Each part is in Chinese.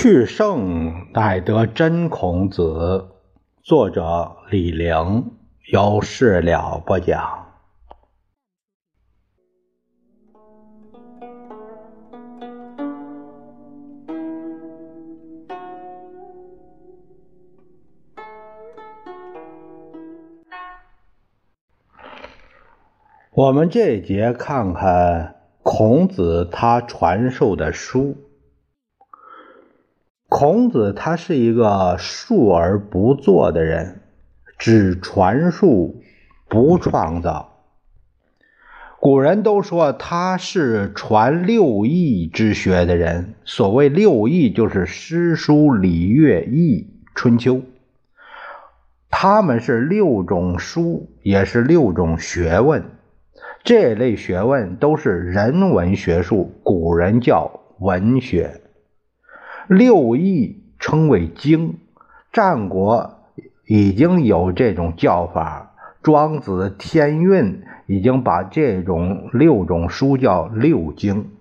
去圣乃得真孔子，作者李陵，由事了播讲。我们这一节看看孔子他传授的书。孔子他是一个述而不作的人，只传述不创造。古人都说他是传六艺之学的人。所谓六艺，就是诗、书、礼、乐、易、春秋。他们是六种书，也是六种学问。这类学问都是人文学术，古人叫文学。六艺称为经，战国已经有这种叫法。庄子《天运》已经把这种六种书叫六经。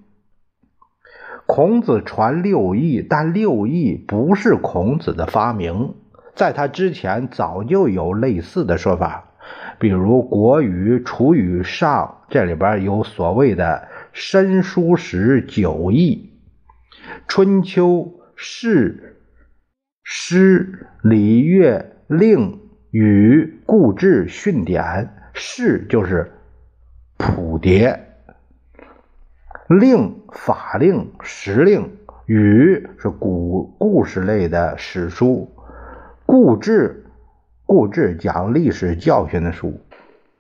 孔子传六艺，但六艺不是孔子的发明，在他之前早就有类似的说法。比如《国语·楚语上》，这里边有所谓的申书时九艺，《春秋》。诗、诗、礼、乐、令、语、故志、训典。诗就是谱牒，令法令、时令，语是古故事类的史书，故志故志讲历史教训的书，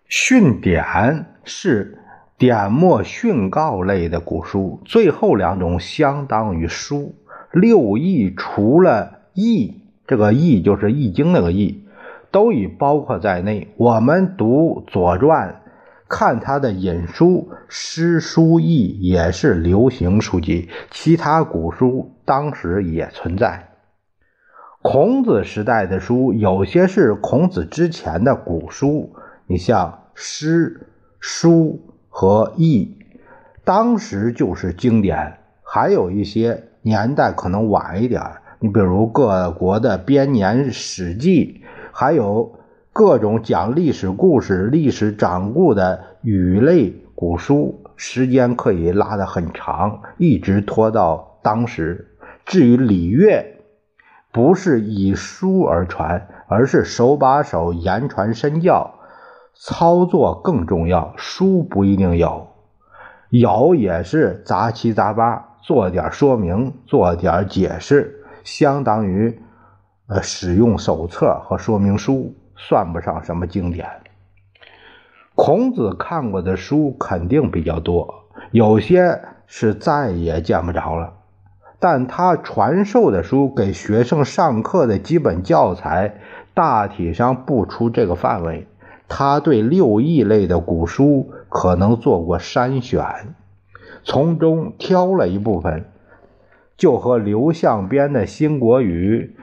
训典是典墨训告类的古书。最后两种相当于书。六艺除了易，这个易就是《易经》那个易，都已包括在内。我们读《左传》，看他的引书，诗书易也是流行书籍，其他古书当时也存在。孔子时代的书，有些是孔子之前的古书，你像诗、书和易，当时就是经典，还有一些。年代可能晚一点你比如各国的编年史记，还有各种讲历史故事、历史掌故的语类古书，时间可以拉得很长，一直拖到当时。至于礼乐，不是以书而传，而是手把手言传身教，操作更重要。书不一定有，有也是杂七杂八。做点说明，做点解释，相当于呃使用手册和说明书，算不上什么经典。孔子看过的书肯定比较多，有些是再也见不着了。但他传授的书，给学生上课的基本教材，大体上不出这个范围。他对六艺类的古书可能做过筛选。从中挑了一部分，就和刘向编的《新国语》、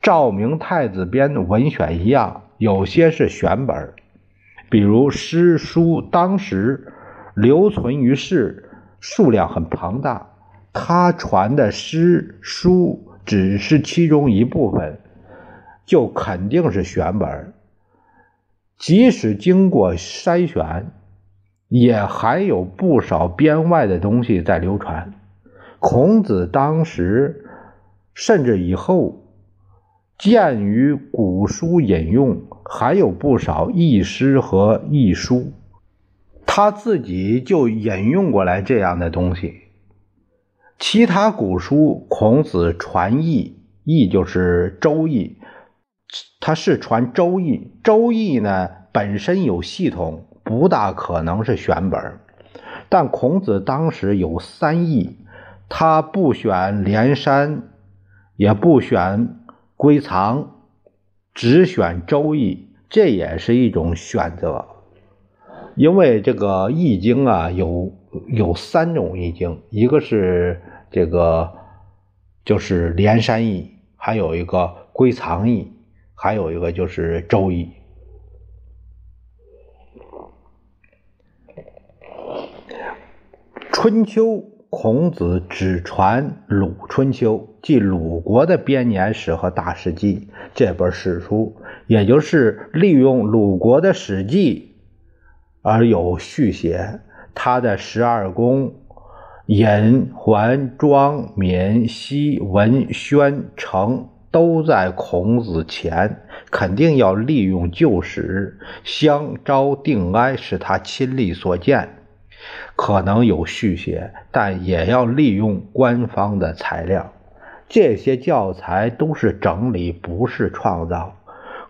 赵明太子编的文选一样，有些是选本比如诗书，当时留存于世，数量很庞大。他传的诗书只是其中一部分，就肯定是选本即使经过筛选。也还有不少编外的东西在流传。孔子当时，甚至以后，鉴于古书引用，还有不少异诗和异书，他自己就引用过来这样的东西。其他古书，孔子传译，译就是《周易》，他是传《周易》，《周易》呢本身有系统。不大可能是选本，但孔子当时有三义，他不选连山，也不选归藏，只选周易，这也是一种选择。因为这个易经啊，有有三种易经，一个是这个就是连山易，还有一个归藏易，还有一个就是周易。春秋，孔子只传《鲁春秋》，即鲁国的编年史和大史记这本史书，也就是利用鲁国的史记而有续写。他的十二宫，尹、桓、庄、闵、西、文、宣、成都在孔子前，肯定要利用旧史，相昭、定哀是他亲历所见。可能有续写，但也要利用官方的材料。这些教材都是整理，不是创造。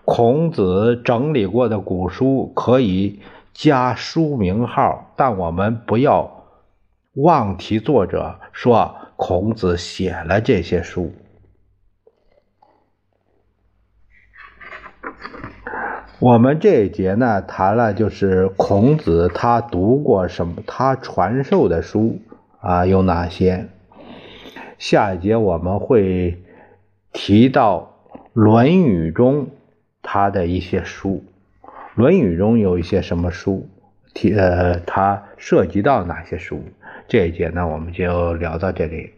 孔子整理过的古书可以加书名号，但我们不要忘提作者，说孔子写了这些书。我们这一节呢，谈了就是孔子他读过什么，他传授的书啊有哪些？下一节我们会提到《论语》中他的一些书，《论语》中有一些什么书？提呃，他涉及到哪些书？这一节呢，我们就聊到这里。